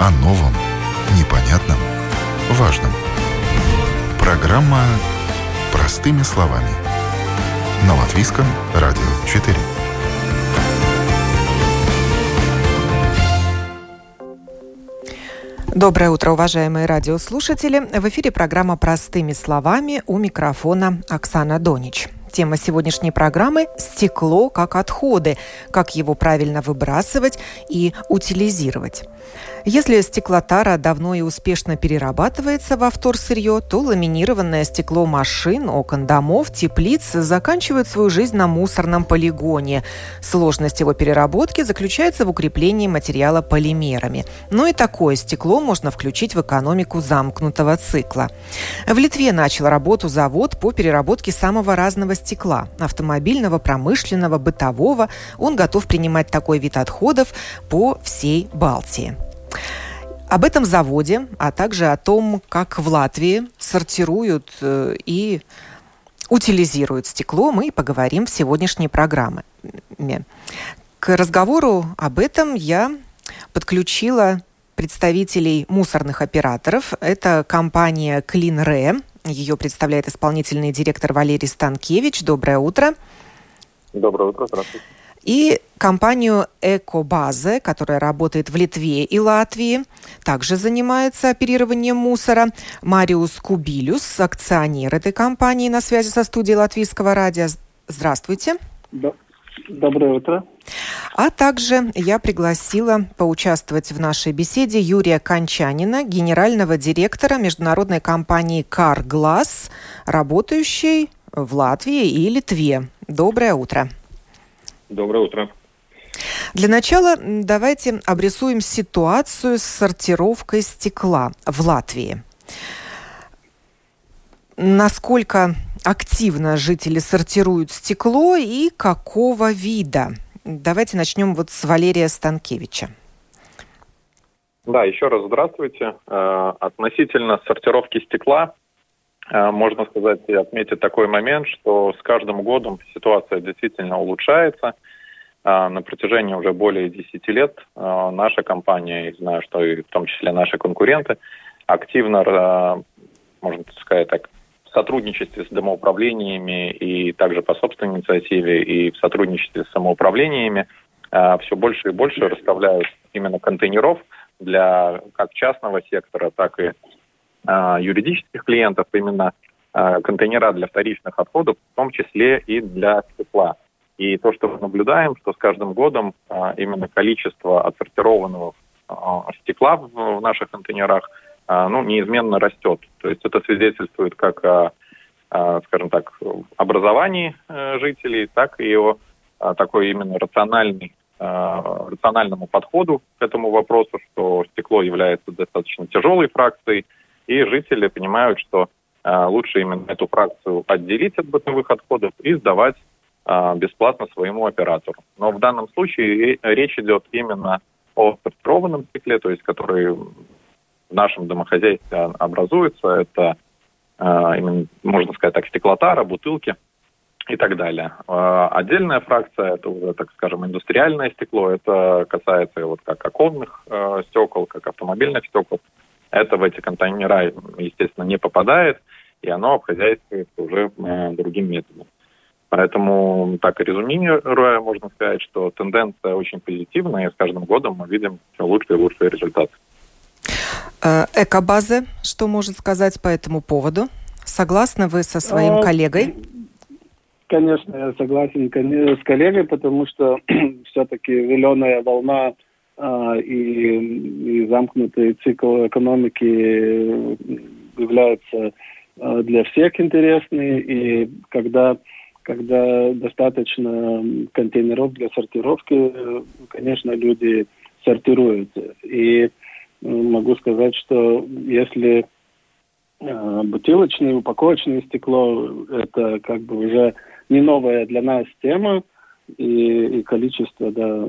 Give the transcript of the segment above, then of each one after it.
О новом, непонятном, важном. Программа «Простыми словами». На Латвийском радио 4. Доброе утро, уважаемые радиослушатели. В эфире программа «Простыми словами» у микрофона Оксана Донич. Тема сегодняшней программы – стекло как отходы, как его правильно выбрасывать и утилизировать. Если стеклотара давно и успешно перерабатывается во вторсырье, то ламинированное стекло машин, окон домов, теплиц заканчивает свою жизнь на мусорном полигоне. Сложность его переработки заключается в укреплении материала полимерами. Но и такое стекло можно включить в экономику замкнутого цикла. В Литве начал работу завод по переработке самого разного стекла – автомобильного, промышленного, бытового. Он готов принимать такой вид отходов по всей Балтии. Об этом заводе, а также о том, как в Латвии сортируют э, и утилизируют стекло, мы поговорим в сегодняшней программе. К разговору об этом я подключила представителей мусорных операторов. Это компания CleanRe. Ее представляет исполнительный директор Валерий Станкевич. Доброе утро. Доброе утро, здравствуйте и компанию «Экобазе», которая работает в Литве и Латвии, также занимается оперированием мусора. Мариус Кубилюс, акционер этой компании, на связи со студией Латвийского радио. Здравствуйте. Да. Доброе утро. А также я пригласила поучаствовать в нашей беседе Юрия Кончанина, генерального директора международной компании CarGlass, работающей в Латвии и Литве. Доброе утро. Доброе утро. Для начала давайте обрисуем ситуацию с сортировкой стекла в Латвии. Насколько активно жители сортируют стекло и какого вида? Давайте начнем вот с Валерия Станкевича. Да, еще раз здравствуйте. Э, относительно сортировки стекла, можно сказать и отметить такой момент, что с каждым годом ситуация действительно улучшается. Э, на протяжении уже более 10 лет наша компания, и знаю, что и в том числе наши конкуренты, активно, можно сказать так, в сотрудничестве с домоуправлениями и также по собственной инициативе и в сотрудничестве с самоуправлениями все больше и больше расставляют именно контейнеров – для как частного сектора, так и юридических клиентов именно э, контейнера для вторичных отходов, в том числе и для стекла. И то, что мы наблюдаем, что с каждым годом э, именно количество отсортированного стекла в, наших контейнерах ну, неизменно растет. То есть это свидетельствует как о, скажем так, образовании э, жителей, так и о такой именно рациональной рациональному подходу к этому вопросу, что стекло является достаточно тяжелой фракцией, и жители понимают, что э, лучше именно эту фракцию отделить от бытовых отходов и сдавать э, бесплатно своему оператору. Но в данном случае речь идет именно о сортированном стекле, то есть который в нашем домохозяйстве образуется. Это именно, можно сказать так, стеклотара, бутылки – и так далее. Отдельная фракция, это уже, так скажем, индустриальное стекло, это касается вот как оконных э, стекол, как автомобильных стекол. Это в эти контейнера, естественно, не попадает, и оно обхозяйствуется уже э, другим методом. Поэтому, так и резюмируя, можно сказать, что тенденция очень позитивная, и с каждым годом мы видим все лучше и лучшие результаты. Э, Экобазы, что может сказать по этому поводу? Согласны вы со своим а, коллегой? Конечно, я согласен с коллегой, потому что все-таки зеленая волна и, и замкнутый цикл экономики является э, для всех интересный. И когда, когда достаточно контейнеров для сортировки, конечно, люди сортируют. И могу сказать, что если бутылочное, упаковочное стекло, это как бы уже не новая для нас тема, и, и количество, да,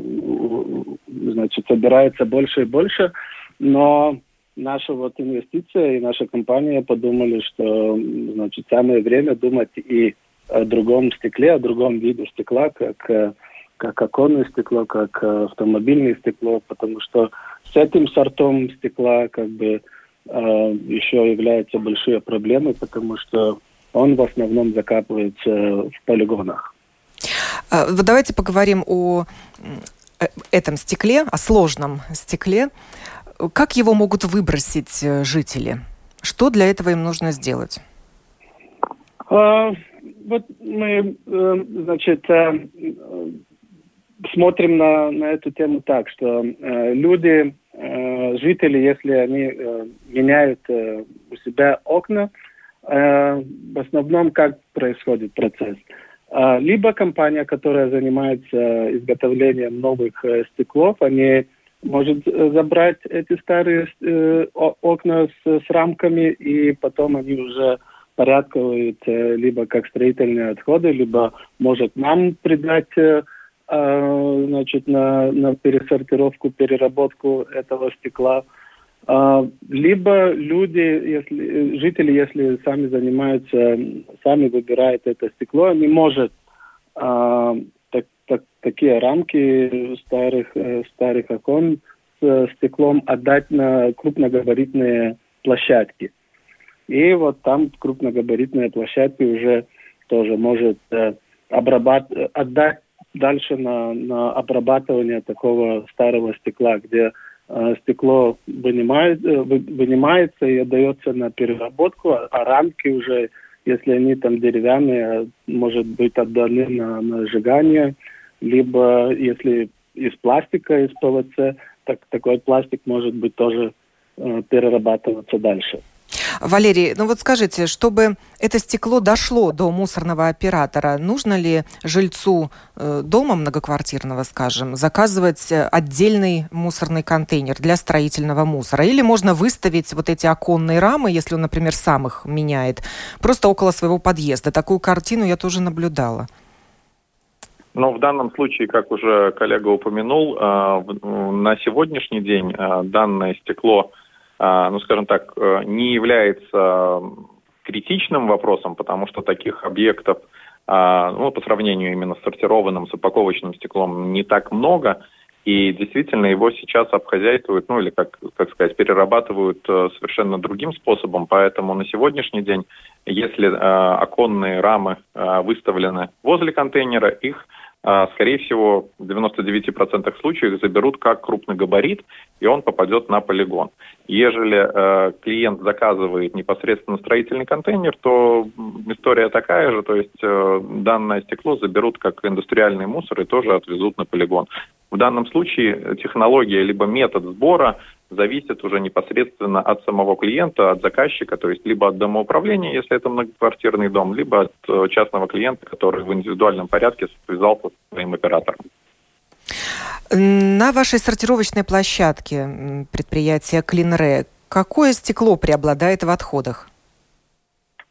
значит, собирается больше и больше, но наша вот инвестиция и наша компания подумали, что, значит, самое время думать и о другом стекле, о другом виде стекла, как как оконное стекло, как автомобильное стекло, потому что с этим сортом стекла как бы еще являются большие проблемы, потому что он в основном закапывается в полигонах. Давайте поговорим о этом стекле, о сложном стекле. Как его могут выбросить жители? Что для этого им нужно сделать? А, вот мы, э, значит, э, смотрим на, на эту тему так, что э, люди, жители, если они меняют у себя окна, в основном как происходит процесс? Либо компания, которая занимается изготовлением новых стеклов, они может забрать эти старые окна с, с рамками, и потом они уже порядковые, либо как строительные отходы, либо может нам придать э, э, значит, на, на пересортировку, переработку этого стекла. А, либо люди, если, жители, если сами занимаются, сами выбирают это стекло, они могут а, так, так, такие рамки старых, э, старых окон с стеклом отдать на крупногабаритные площадки. И вот там крупногабаритная площадка уже тоже может э, обрабат... отдать дальше на, на обрабатывание такого старого стекла, где э, стекло вынимает, э, вынимается и отдается на переработку, а, а рамки уже, если они там деревянные, может быть отданы на, на сжигание, либо если из пластика, из ПВЦ, так, такой пластик может быть тоже э, перерабатываться дальше. Валерий, ну вот скажите, чтобы это стекло дошло до мусорного оператора, нужно ли жильцу э, дома многоквартирного, скажем, заказывать э, отдельный мусорный контейнер для строительного мусора? Или можно выставить вот эти оконные рамы, если он, например, сам их меняет, просто около своего подъезда? Такую картину я тоже наблюдала. Но в данном случае, как уже коллега упомянул, э, на сегодняшний день данное стекло ну, скажем так, э, не является критичным вопросом, потому что таких объектов, а, ну, по сравнению именно с сортированным, с упаковочным стеклом, не так много, и действительно его сейчас обхозяйствуют, ну, или, как, как сказать, перерабатывают э, совершенно другим способом, поэтому на сегодняшний день, если э, оконные рамы выставлены возле контейнера, их а, скорее всего, в 99% случаев заберут как крупный габарит, и он попадет на полигон. Ежели э, клиент заказывает непосредственно строительный контейнер, то история такая же, то есть э, данное стекло заберут как индустриальный мусор и тоже отвезут на полигон. В данном случае технология либо метод сбора зависит уже непосредственно от самого клиента, от заказчика, то есть либо от домоуправления, если это многоквартирный дом, либо от э, частного клиента, который в индивидуальном порядке связался с своим оператором. На вашей сортировочной площадке предприятия Клинре какое стекло преобладает в отходах?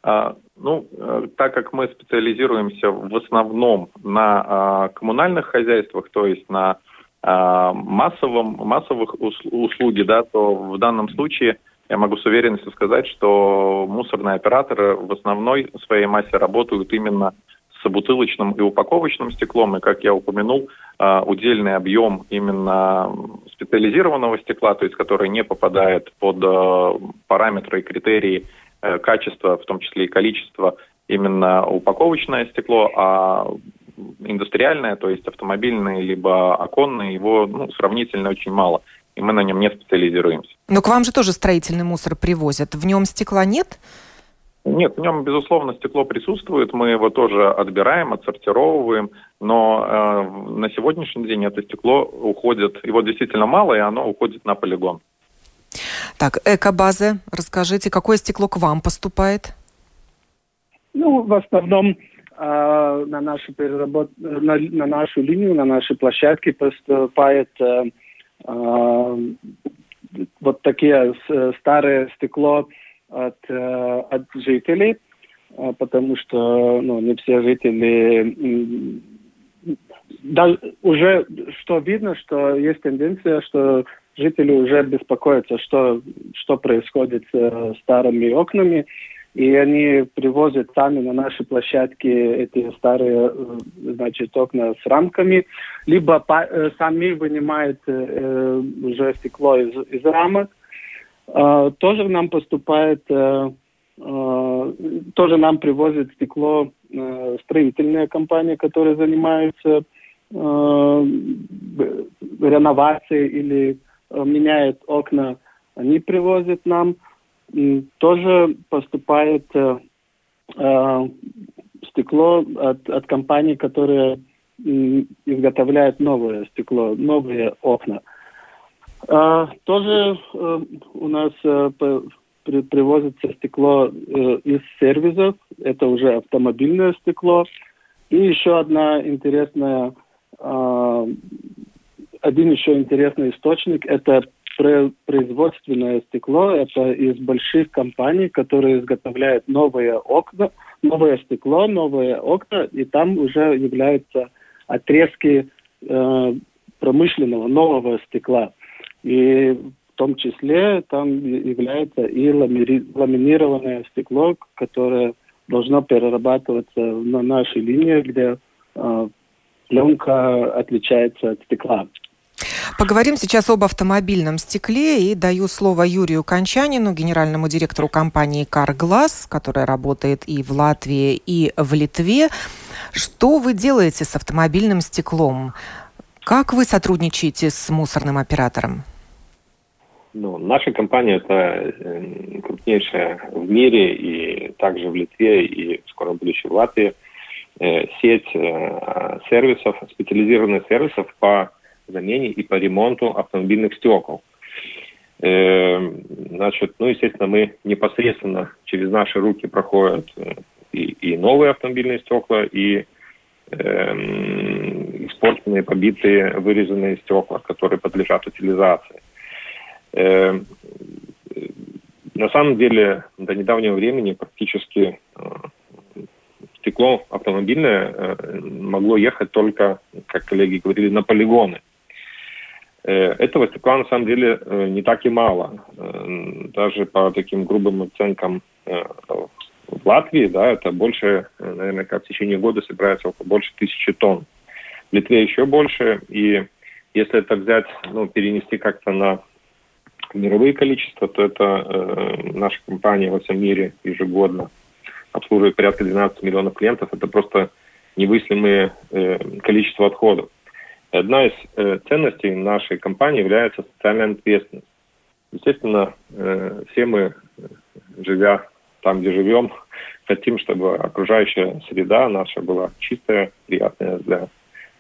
А, ну, э, так как мы специализируемся в основном на а, коммунальных хозяйствах, то есть на массовом, массовых услуги, да, то в данном случае я могу с уверенностью сказать, что мусорные операторы в основной своей массе работают именно с бутылочным и упаковочным стеклом, и, как я упомянул, а, удельный объем именно специализированного стекла, то есть который не попадает под а, параметры и критерии э, качества, в том числе и количества, именно упаковочное стекло, а индустриальное, то есть автомобильное либо оконное, его ну, сравнительно очень мало, и мы на нем не специализируемся. Но к вам же тоже строительный мусор привозят. В нем стекла нет? Нет, в нем, безусловно, стекло присутствует, мы его тоже отбираем, отсортировываем, но э, на сегодняшний день это стекло уходит, его действительно мало, и оно уходит на полигон. Так, экобазы, расскажите, какое стекло к вам поступает? Ну, в основном э, на нашу переработ... на, на нашу линию, на наши площадки поступает э, э, вот такие старые стекло от, э, от жителей, э, потому что ну, не все жители да, уже что видно, что есть тенденция, что жители уже беспокоятся, что, что происходит с старыми окнами, и они привозят сами на наши площадки эти старые, э, значит, окна с рамками, либо э, сами вынимают э, уже стекло из, из рамок. Э, тоже нам поступает, э, э, тоже нам привозят стекло э, строительная компания, которая занимается э, реновацией или э, меняет окна. Они привозят нам тоже поступает э, э, стекло от, от компаний, которые изготовляют новое стекло, новые окна. Э, тоже э, у нас э, при, привозится стекло э, из сервисов, это уже автомобильное стекло. И еще одна интересная, э, один еще интересный источник, это производственное стекло. Это из больших компаний, которые изготовляют новые окна, новое стекло, новые окна, и там уже являются отрезки э, промышленного нового стекла. И в том числе там является и ламинированное стекло, которое должно перерабатываться на нашей линии, где э, пленка отличается от стекла. Поговорим сейчас об автомобильном стекле и даю слово Юрию Кончанину, генеральному директору компании «Карглаз», которая работает и в Латвии, и в Литве. Что вы делаете с автомобильным стеклом? Как вы сотрудничаете с мусорным оператором? Ну, наша компания это э, крупнейшая в мире и также в Литве и в скором будущем в Латвии э, сеть э, сервисов, специализированных сервисов по замене и по ремонту автомобильных стекол. Э, значит, ну, естественно, мы непосредственно через наши руки проходят э, и, и новые автомобильные стекла, и э, испорченные, побитые, вырезанные стекла, которые подлежат утилизации. Э, на самом деле, до недавнего времени практически э, стекло автомобильное могло ехать только, как коллеги говорили, на полигоны. Э, этого стекла на самом деле э, не так и мало. Э, даже по таким грубым оценкам в Латвии, да, это больше, наверное, как в течение года собирается около больше тысячи тонн. В Литве еще больше, и если это взять, ну, перенести как-то на мировые количества, то это э, наша компания во всем мире ежегодно обслуживает порядка 12 миллионов клиентов. Это просто невыслимое э, количество отходов. Одна из э, ценностей нашей компании является социальная ответственность. Естественно, э, все мы, живя там, где живем, хотим, чтобы окружающая среда наша была чистая, приятная для,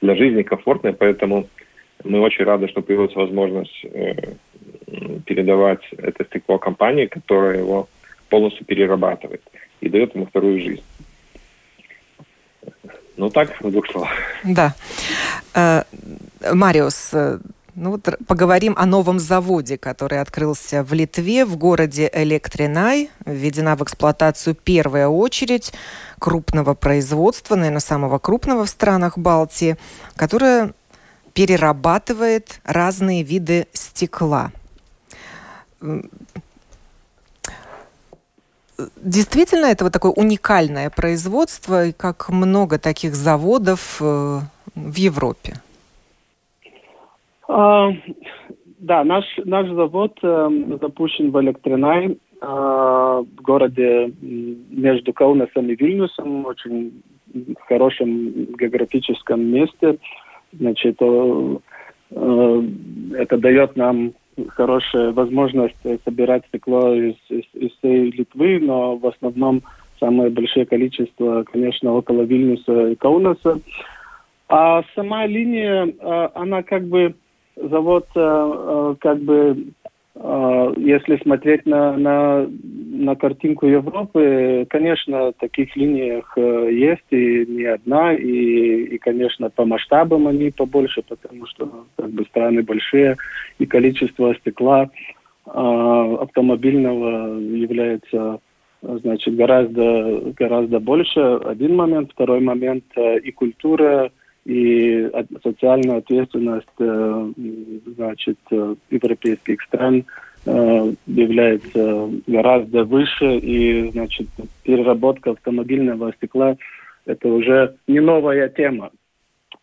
для жизни, комфортная, поэтому мы очень рады, что появилась возможность э, передавать это стекло компании, которая его полностью перерабатывает и дает ему вторую жизнь. Ну так, в двух словах. Да. Э, Мариус, э, ну вот поговорим о новом заводе, который открылся в Литве, в городе Электринай. Введена в эксплуатацию первая очередь крупного производства, наверное, самого крупного в странах Балтии, которое перерабатывает разные виды стекла действительно это вот такое уникальное производство, и как много таких заводов э, в Европе? А, да, наш, наш завод э, запущен в Электринай, э, в городе между Каунасом и Вильнюсом, очень хорошем географическом месте. Значит, э, это дает нам хорошая возможность собирать стекло из, из, из всей Литвы, но в основном самое большое количество, конечно, около Вильнюса и Каунаса. А сама линия, а, она как бы завод а, как бы если смотреть на, на, на картинку Европы, конечно, таких линиях э, есть и не одна, и, и, конечно, по масштабам они побольше, потому что как бы страны большие, и количество стекла а, автомобильного является значит, гораздо, гораздо больше. Один момент. Второй момент э, и культура, и социальная ответственность э, значит, э, европейских стран э, является гораздо выше, и, значит, переработка автомобильного стекла – это уже не новая тема.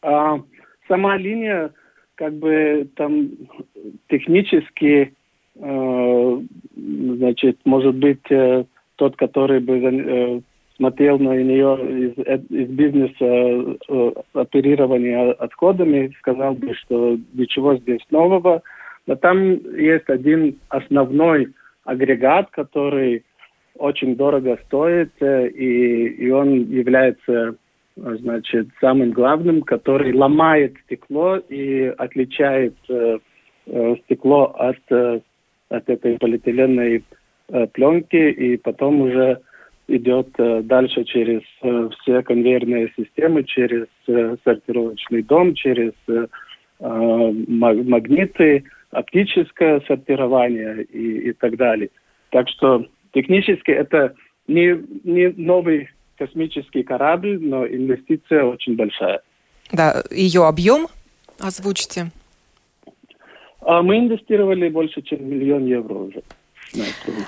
А сама линия, как бы, там технически, значит, может быть, тот, который бы смотрел на нее из, э, из бизнеса э, оперирования отходами, сказал бы, что ничего здесь нового. Но там есть один основной агрегат, который очень дорого стоит, э, и, и он является значит, самым главным, который ломает стекло и отличает э, стекло от, от этой полиэтиленной э, пленки, и потом уже идет э, дальше через э, все конвейерные системы, через э, сортировочный дом, через магниты, оптическое сортирование и, и так далее. Так что технически это не, не новый космический корабль, но инвестиция очень большая. Да, ее объем озвучите. А мы инвестировали больше, чем миллион евро уже.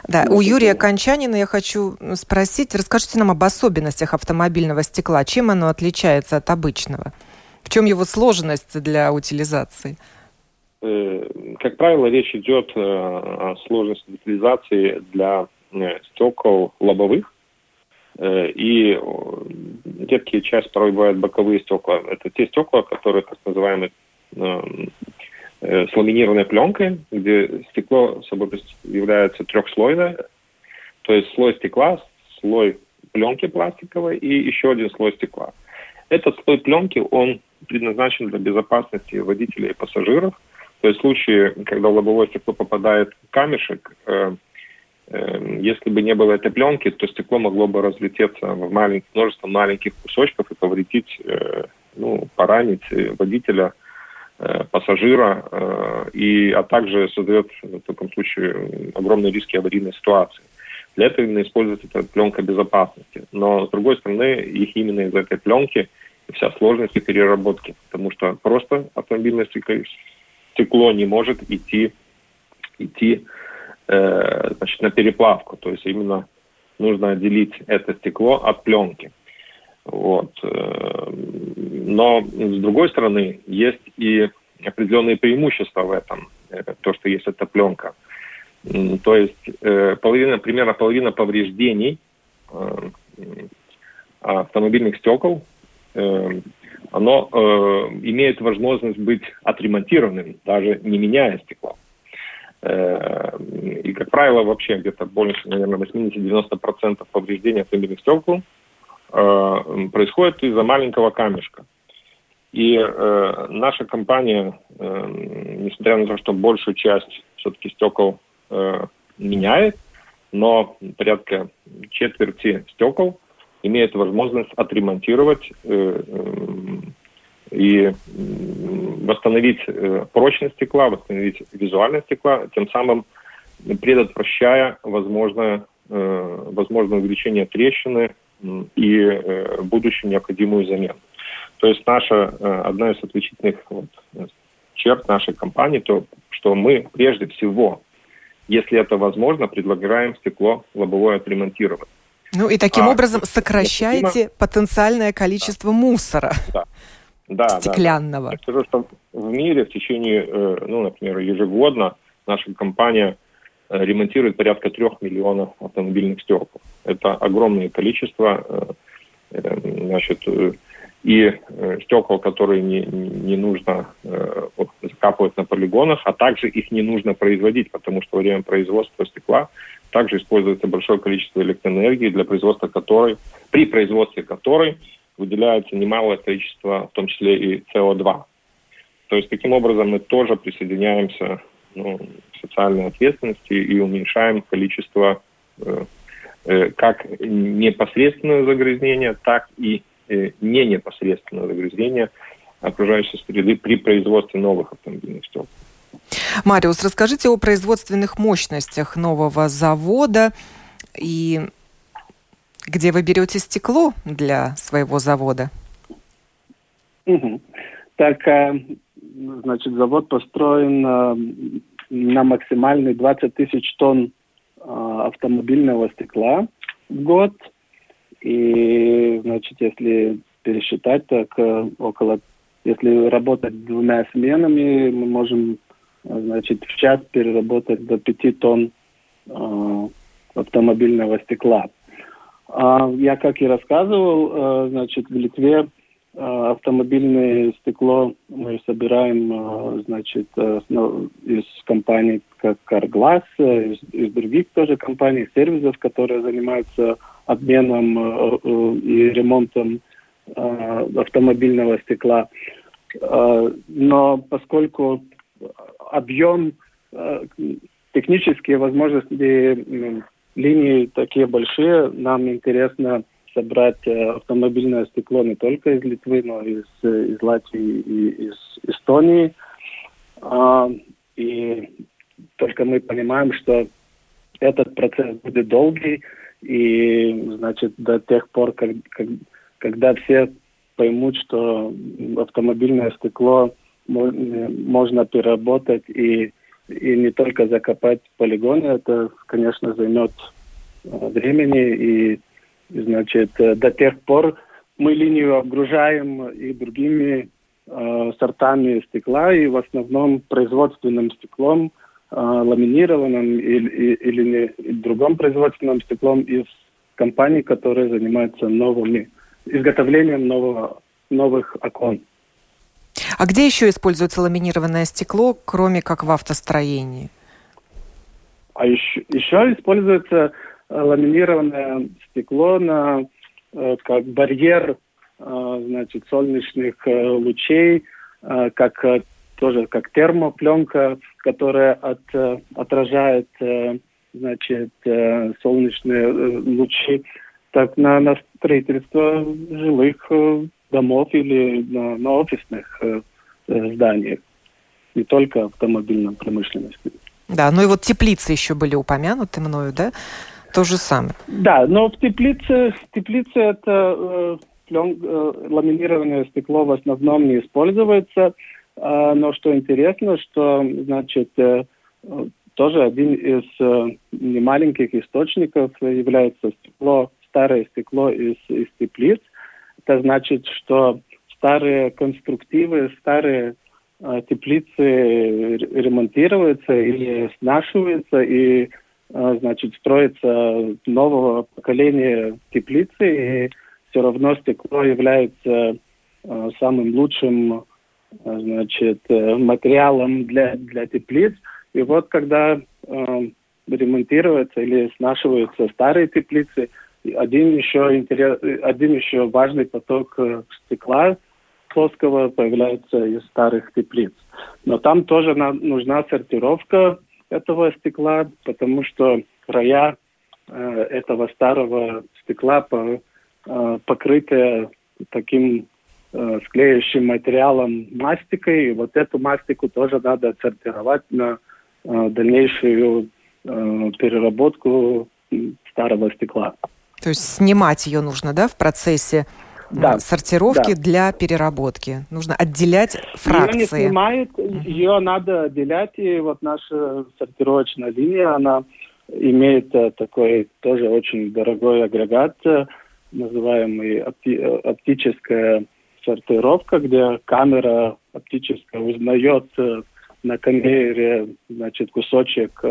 Да, у Юрия Кончанина я хочу спросить, расскажите нам об особенностях автомобильного стекла. Чем оно отличается от обычного? В чем его сложность для утилизации? Э, как правило, речь идет э, о сложности утилизации для э, стекол лобовых. И редкие часть порой бывают боковые стекла. Это те стекла, которые так называемые с ламинированной пленкой, где стекло собой является трехслойное, то есть слой стекла, слой пленки пластиковой и еще один слой стекла. Этот слой пленки, он предназначен для безопасности водителей и пассажиров. То есть в случае, когда в лобовое стекло попадает камешек, э, э, если бы не было этой пленки, то стекло могло бы разлететься в маленькое множество маленьких кусочков и повредить, э, ну, поранить водителя – Э, пассажира, э, и, а также создает в таком случае огромные риски аварийной ситуации. Для этого именно используется эта пленка безопасности. Но, с другой стороны, их именно из этой пленки вся сложность и переработки, потому что просто автомобильное стекло не может идти, идти э, значит, на переплавку. То есть именно нужно отделить это стекло от пленки. Вот. Э, но, с другой стороны, есть и определенные преимущества в этом, э, то, что есть эта пленка. То есть э, половина, примерно половина повреждений автомобильных стекол, оно имеет возможность быть отремонтированным, даже не меняя стекло. И, как правило, вообще где-то больше, наверное, 80-90% повреждений автомобильных стекол – происходит из-за маленького камешка. И э, наша компания, э, несмотря на то, что большую часть все-таки стекол э, меняет, но порядка четверти стекол имеет возможность отремонтировать э, э, и восстановить э, прочность стекла, восстановить визуальность стекла, тем самым предотвращая возможное, э, возможное увеличение трещины и э, будущую необходимую замену. То есть наша э, одна из отличительных вот, черт нашей компании, то, что мы прежде всего, если это возможно, предлагаем стекло лобовое отремонтировать. Ну и таким а, образом сокращаете необходимо... потенциальное количество да. мусора да. Да, стеклянного. Да, Я скажу, что в мире в течение, э, ну, например, ежегодно наша компания ремонтирует порядка трех миллионов автомобильных стекол. Это огромное количество, э, э, значит, и стекол, которые не, не нужно закапывать на полигонах, а также их не нужно производить, потому что во время производства стекла также используется большое количество электроэнергии, для производства которой, при производстве которой выделяется немалое количество, в том числе и СО2. То есть таким образом мы тоже присоединяемся ну, социальной ответственности и уменьшаем количество э, э, как непосредственного загрязнения, так и э, не непосредственного загрязнения окружающей среды при производстве новых автомобильных стекол. Мариус, расскажите о производственных мощностях нового завода и где вы берете стекло для своего завода? Угу. Так, значит, завод построен на максимальный 20 тысяч тонн автомобильного стекла в год. И, значит, если пересчитать, так около, если работать двумя сменами, мы можем, значит, в час переработать до 5 тонн автомобильного стекла. А, я, как и рассказывал, э, значит, в Литве э, автомобильное стекло мы собираем, э, значит, из компаний как Carglass, из, из других тоже компаний, сервисов, которые занимаются обменом и ремонтом автомобильного стекла. Но поскольку объем, технические возможности линии такие большие, нам интересно собрать э, автомобильное стекло не только из Литвы, но и из, из Латвии и из Эстонии. А, и только мы понимаем, что этот процесс будет долгий, и, значит, до тех пор, как, как, когда все поймут, что автомобильное стекло можно переработать и и не только закопать полигоны, это, конечно, займет э, времени, и, значит, э, до тех пор мы линию обгружаем и другими э, сортами стекла, и в основном производственным стеклом, э, ламинированным или, или или другом производственным стеклом из компаний, которые занимаются новыми, изготовлением нового, новых окон. А где еще используется ламинированное стекло, кроме как в автостроении? А еще, еще используется ламинированное стекло на э, как барьер э, значит, солнечных лучей, как тоже как термопленка, которая от, отражает значит, солнечные лучи. Так на, на строительство жилых домов или на, на офисных э, э, зданиях, не только автомобильной промышленности. Да, ну и вот теплицы еще были упомянуты мною, да? То же самое. Да, но в теплице, в теплице это э, плен, э, ламинированное стекло в основном не используется. Э, но что интересно, что, значит, э, тоже один из э, немаленьких источников является стекло, старое стекло из, из теплиц. Это значит, что старые конструктивы, старые э, теплицы ремонтируются или снашиваются, и, значит, строится нового поколения теплицы, и все равно стекло является э, самым лучшим э, значит, э, материалом для, для теплиц. И вот когда э, ремонтируются или снашиваются старые теплицы, один еще, интерес, один еще важный поток э, стекла плоского появляется из старых теплиц. Но там тоже нам нужна сортировка этого стекла, потому что края э, этого старого стекла по, э, покрыты таким э, склеющим материалом мастикой. И вот эту мастику тоже надо сортировать на э, дальнейшую э, переработку старого стекла. То есть снимать ее нужно, да, в процессе да, сортировки да. для переработки. Нужно отделять фракции. Ее не снимают, ее надо отделять. И вот наша сортировочная линия, она имеет э, такой тоже очень дорогой агрегат, э, называемый опти э, оптическая сортировка, где камера оптическая узнает на конвейере значит, кусочек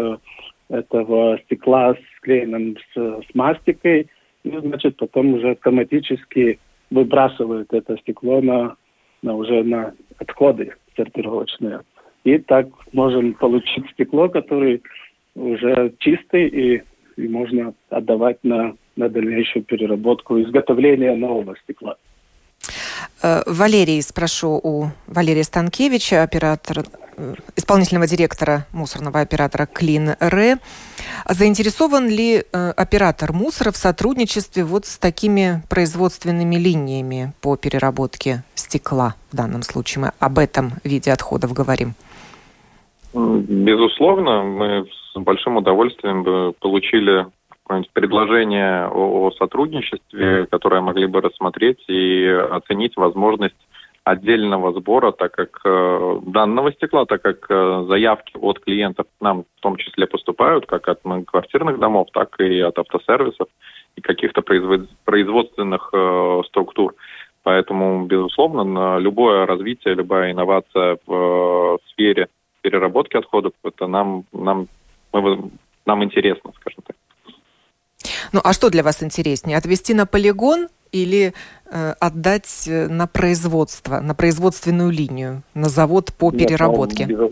этого стекла, склеенным с, с мастикой, и, значит, потом уже автоматически выбрасывают это стекло на, на уже на отходы сортировочные. И так можем получить стекло, которое уже чистый и, и можно отдавать на, на дальнейшую переработку, изготовление нового стекла. Э, Валерий, спрошу у Валерия Станкевича, оператора, исполнительного директора мусорного оператора Клин Р. Заинтересован ли э, оператор мусора в сотрудничестве вот с такими производственными линиями по переработке стекла в данном случае? Мы об этом виде отходов говорим. Безусловно, мы с большим удовольствием получили предложение о сотрудничестве, которое могли бы рассмотреть и оценить возможность отдельного сбора, так как э, данного стекла, так как э, заявки от клиентов нам в том числе поступают, как от квартирных домов, так и от автосервисов и каких-то производственных э, структур. Поэтому, безусловно, любое развитие, любая инновация в сфере переработки отходов, это нам, нам, мы, нам интересно, скажем так. Ну а что для вас интереснее? Отвести на полигон или э, отдать э, на производство, на производственную линию, на завод по Нет, переработке? Ну,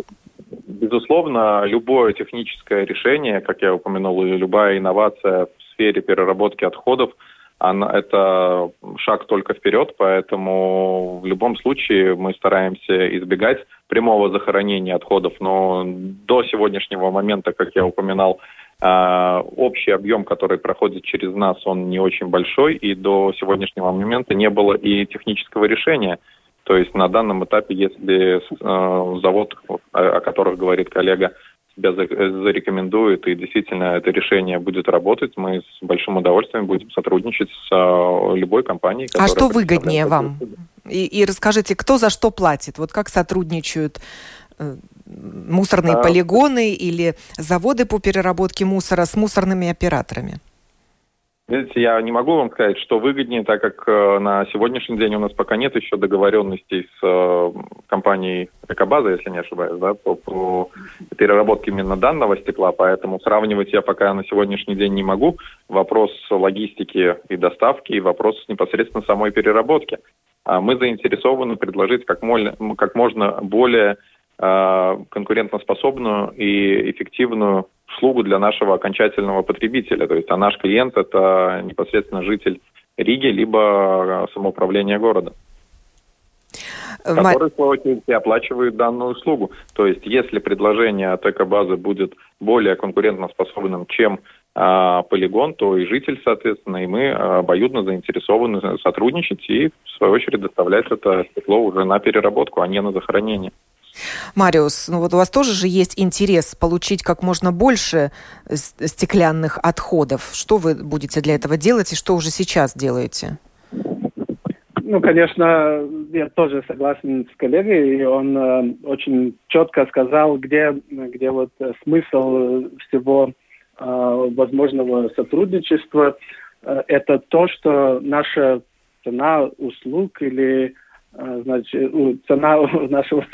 безусловно, любое техническое решение, как я упомянул, или любая инновация в сфере переработки отходов, она, это шаг только вперед, поэтому в любом случае мы стараемся избегать прямого захоронения отходов, но до сегодняшнего момента, как я упоминал, общий объем, который проходит через нас, он не очень большой, и до сегодняшнего момента не было и технического решения. То есть на данном этапе, если э, завод, о, которых говорит коллега, себя зарекомендует и действительно это решение будет работать, мы с большим удовольствием будем сотрудничать с э, любой компанией. А что выгоднее вам? И, и расскажите, кто за что платит? Вот как сотрудничают мусорные а... полигоны или заводы по переработке мусора с мусорными операторами? Видите, я не могу вам сказать, что выгоднее, так как э, на сегодняшний день у нас пока нет еще договоренностей с э, компанией Экобаза, если не ошибаюсь, да, по, по переработке именно данного стекла, поэтому сравнивать я пока на сегодняшний день не могу. Вопрос логистики и доставки, и вопрос непосредственно самой переработки. А мы заинтересованы предложить как, мол, как можно более конкурентоспособную и эффективную услугу для нашего окончательного потребителя. То есть, а наш клиент – это непосредственно житель Риги, либо самоуправление города который, в свою очередь, оплачивает данную услугу. То есть, если предложение от экобазы будет более конкурентоспособным, чем а, полигон, то и житель, соответственно, и мы обоюдно заинтересованы сотрудничать и, в свою очередь, доставлять это стекло уже на переработку, а не на захоронение. Мариус, ну вот у вас тоже же есть интерес получить как можно больше стеклянных отходов. Что вы будете для этого делать и что уже сейчас делаете? Ну, конечно, я тоже согласен с коллегой, и он э, очень четко сказал, где, где вот смысл всего э, возможного сотрудничества. Э, это то, что наша цена услуг или значит, цена нашего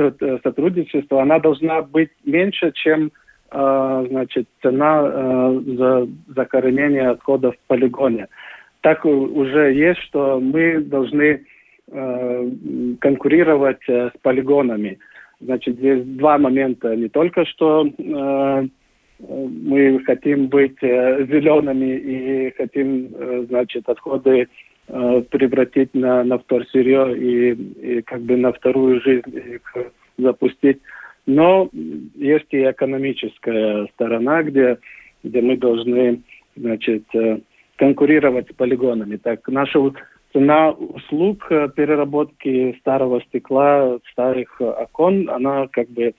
сотрудничества, она должна быть меньше, чем э, значит, цена э, за захоронение отходов в полигоне. Так уже есть, что мы должны конкурировать с полигонами. Значит, здесь два момента. Не только что мы хотим быть зелеными и хотим, значит, отходы Э, превратить на, на вторсырье и, и как бы на вторую жизнь их запустить. Но есть и экономическая сторона, где, где мы должны значит, э, конкурировать с полигонами. Так, наша цена услуг э, переработки старого стекла, старых окон, она как бы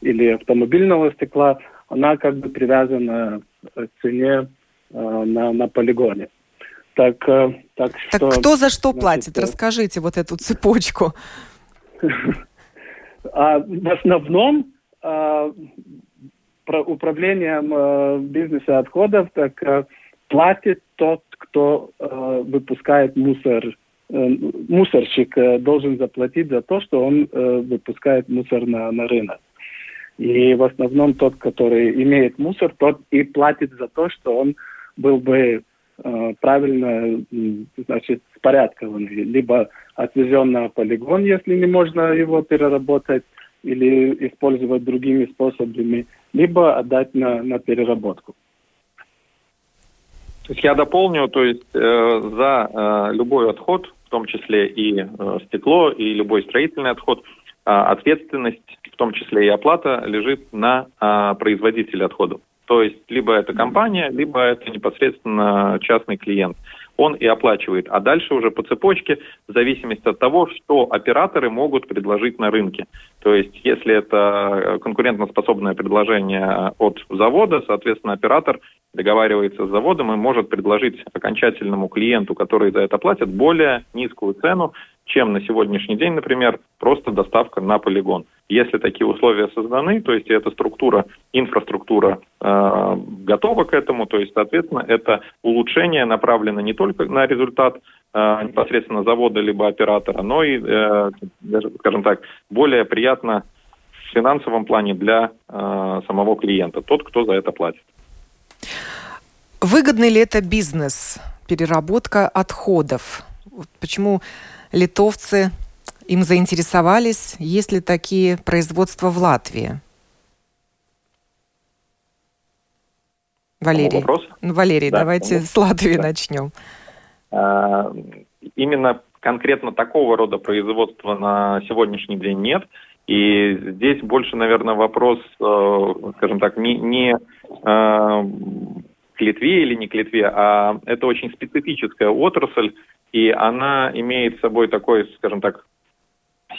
или автомобильного стекла, она как бы привязана к цене на, на полигоне. Так, э, так, так что, кто за что значит, платит? Э, Расскажите вот эту цепочку. А, в основном а, управлением а, бизнеса отходов так платит тот, кто выпускает мусор. Мусорщик должен заплатить за то, что он выпускает мусор на, на рынок. И в основном тот, который имеет мусор, тот и платит за то, что он был бы Э, правильно, значит, спорядкованный. Либо отвезен на полигон, если не можно его переработать, или использовать другими способами, либо отдать на, на переработку. То есть я дополню, то есть э, за э, любой отход, в том числе и э, стекло, и любой строительный отход, э, ответственность, в том числе и оплата, лежит на э, производителе отходов. То есть либо это компания, либо это непосредственно частный клиент. он и оплачивает. А дальше уже по цепочке, в зависимости от того, что операторы могут предложить на рынке. То есть, если это конкурентоспособное предложение от завода, соответственно, оператор договаривается с заводом и может предложить окончательному клиенту, который за это платит, более низкую цену, чем на сегодняшний день, например, просто доставка на полигон. Если такие условия созданы, то есть эта структура, инфраструктура э, готова к этому, то есть, соответственно, это улучшение направлено не только на результат э, непосредственно завода либо оператора, но и, э, скажем так, более приятно в финансовом плане для э, самого клиента, тот, кто за это платит. Выгодный ли это бизнес, переработка отходов? Почему литовцы им заинтересовались? Есть ли такие производства в Латвии? Валерий. Вопрос? Ну, Валерий, да, давайте с Латвии да. начнем. А, именно конкретно такого рода производства на сегодняшний день нет. И здесь больше, наверное, вопрос, э, скажем так, не, не э, к Литве или не к Литве, а это очень специфическая отрасль, и она имеет с собой такой, скажем так,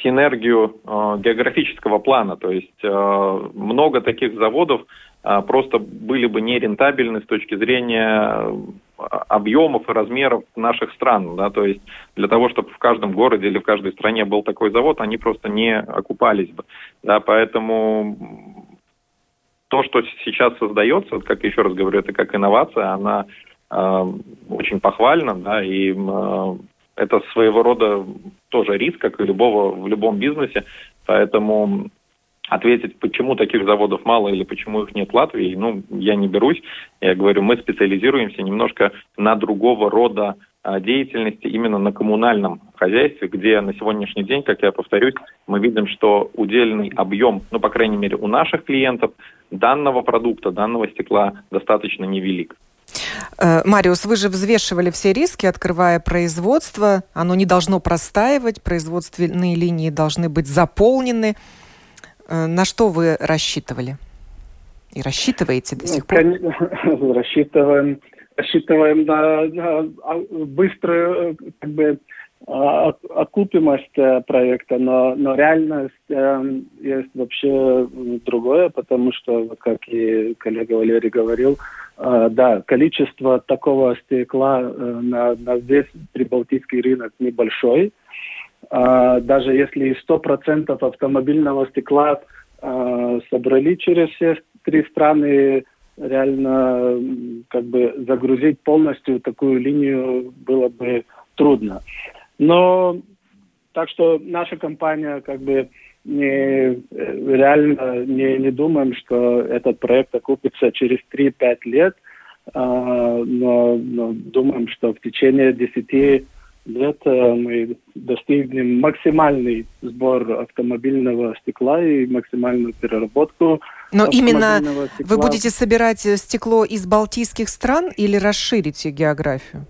синергию э, географического плана. То есть э, много таких заводов э, просто были бы нерентабельны с точки зрения э, объемов и размеров наших стран. Да? То есть для того, чтобы в каждом городе или в каждой стране был такой завод, они просто не окупались бы. Да? Поэтому то, что сейчас создается, как еще раз говорю, это как инновация, она э, очень похвальна, да, и э, это своего рода тоже риск, как и любого в любом бизнесе, поэтому ответить, почему таких заводов мало или почему их нет в Латвии, ну, я не берусь. Я говорю, мы специализируемся немножко на другого рода а, деятельности именно на коммунальном хозяйстве, где на сегодняшний день, как я повторюсь, мы видим, что удельный объем, ну, по крайней мере, у наших клиентов данного продукта, данного стекла достаточно невелик. Э, Мариус, вы же взвешивали все риски, открывая производство. Оно не должно простаивать, производственные линии должны быть заполнены. Э, на что вы рассчитывали? И рассчитываете до сих пор? Рассчитываем, рассчитываем на, на а, быструю как бы, окупимость э, проекта, но, но реальность э, есть вообще другое, потому что, как и коллега Валерий говорил, э, да, количество такого стекла э, на, на весь прибалтийский рынок небольшой. Э, даже если 100% автомобильного стекла э, собрали через все три страны, реально как бы загрузить полностью такую линию было бы трудно. Но так что наша компания как бы не, реально не, не думаем, что этот проект окупится через 3-5 лет, а, но, но думаем, что в течение 10 лет э, мы достигнем максимальный сбор автомобильного стекла и максимальную переработку. Но именно стекла. вы будете собирать стекло из балтийских стран или расширите географию?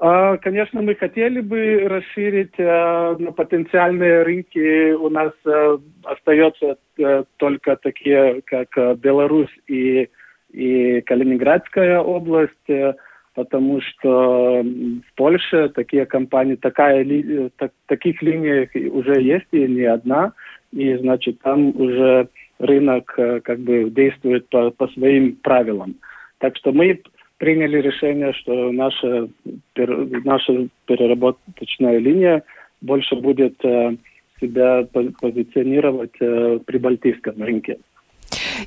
А, конечно, мы хотели бы расширить, э, но потенциальные рынки у нас э, остаются э, только такие, как Беларусь и, и Калининградская область, потому что в Польше такие компании, такая, так, таких линий уже есть и не одна, и значит там уже рынок как бы действует по, по своим правилам. Так что мы приняли решение, что наша, наша переработочная линия больше будет э, себя позиционировать э, при балтийском рынке.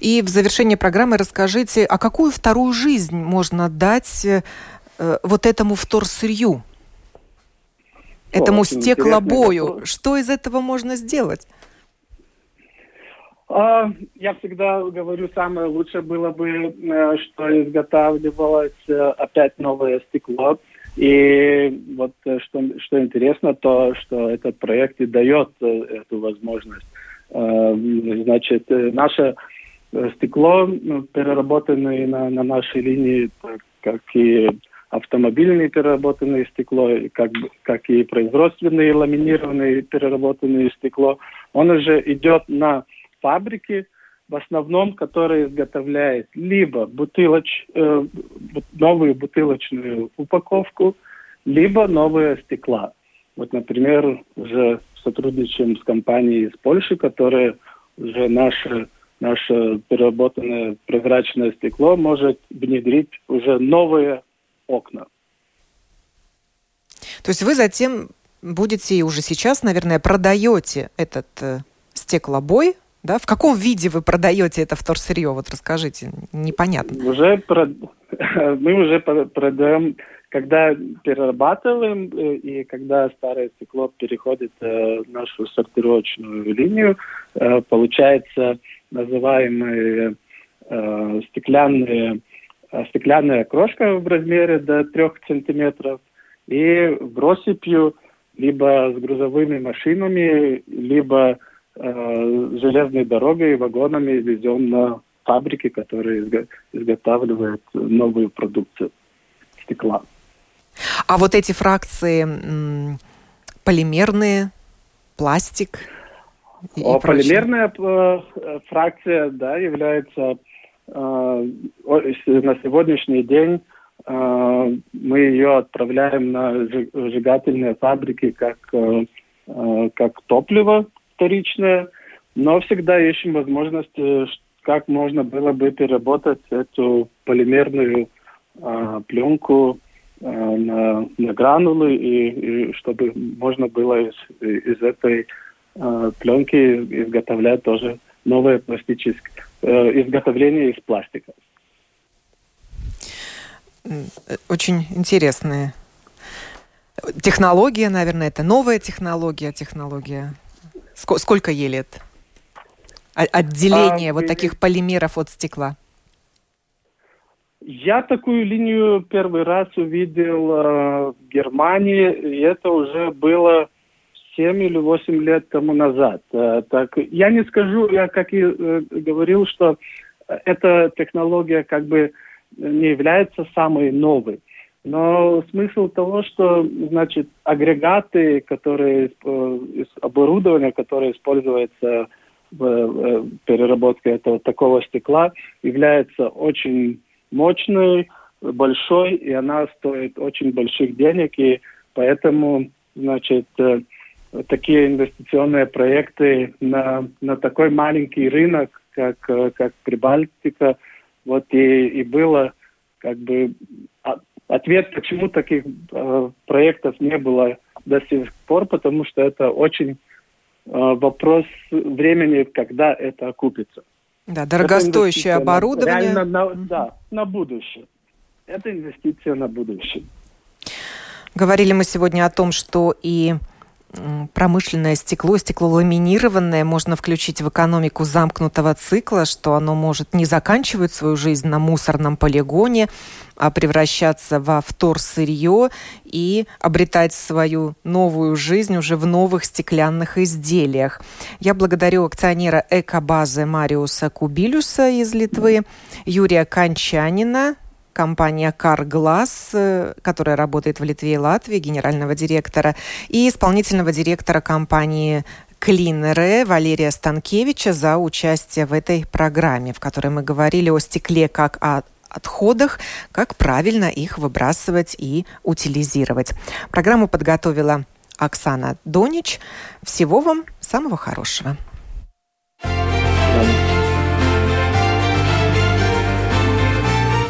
И в завершении программы расскажите, а какую вторую жизнь можно дать э, вот этому вторсырью, этому О, стеклобою? Что из этого можно сделать? А, я всегда говорю, самое лучшее было бы, э, что изготавливалось э, опять новое стекло. И вот э, что, что интересно, то, что этот проект и дает эту возможность. Значит, наше стекло, ну, переработанное на, на нашей линии, как и автомобильное переработанное стекло, как, как и производственное ламинированное переработанное стекло, он уже идет на фабрики, в основном, который изготовляет либо бутылоч, э, новую бутылочную упаковку, либо новые стекла. Вот, например, уже сотрудничаем с компанией из Польши, которая уже наше, наше переработанное прозрачное стекло может внедрить уже новые окна. То есть вы затем будете и уже сейчас, наверное, продаете этот э, стеклобой да? В каком виде вы продаете это вторсырье? Вот расскажите, непонятно. Уже про... мы уже продаем, когда перерабатываем э, и когда старое стекло переходит э, в нашу сортировочную линию, э, получается называемые стеклянные стеклянная крошка в размере до 3 сантиметров и в россыпью либо с грузовыми машинами, либо э, железной дорогой и вагонами везем на фабрики, которые изго- изготавливают новую продукцию стекла. А вот эти фракции полимерные, пластик? И, О, полимерная э, фракция, да, является э, на сегодняшний день э, мы ее отправляем на сжигательные фабрики как, э, э как топливо вторичное, но всегда ищем возможности, как можно было бы переработать эту полимерную э, пленку э, на, на гранулы, и, и чтобы можно было из, из этой э, пленки изготовлять тоже новое пластическое э, изготовление из пластика. Очень интересная технология, наверное, это новая технология, технология Сколько ей лет? Отделение а, вот таких полимеров от стекла. Я такую линию первый раз увидел э, в Германии, и это уже было 7 или 8 лет тому назад. Э, так, я не скажу, я как и э, говорил, что эта технология как бы не является самой новой. Но смысл того, что, значит, агрегаты, которые, э, оборудование, которое используется в переработке этого такого стекла, является очень мощной, большой, и она стоит очень больших денег, и поэтому, значит, э, такие инвестиционные проекты на, на такой маленький рынок, как, э, как Прибалтика, вот и, и было как бы Ответ, почему таких э, проектов не было до сих пор, потому что это очень э, вопрос времени, когда это окупится. Да, дорогостоящее это оборудование. Реально на, да, на будущее. Это инвестиция на будущее. Говорили мы сегодня о том, что и промышленное стекло, стекло ламинированное можно включить в экономику замкнутого цикла, что оно может не заканчивать свою жизнь на мусорном полигоне, а превращаться во вторсырье и обретать свою новую жизнь уже в новых стеклянных изделиях. Я благодарю акционера экобазы Мариуса Кубилюса из Литвы, Юрия Кончанина, компания CarGlass, э, которая работает в Литве и Латвии, генерального директора, и исполнительного директора компании Клинере Валерия Станкевича за участие в этой программе, в которой мы говорили о стекле как о отходах, как правильно их выбрасывать и утилизировать. Программу подготовила Оксана Донич. Всего вам самого хорошего.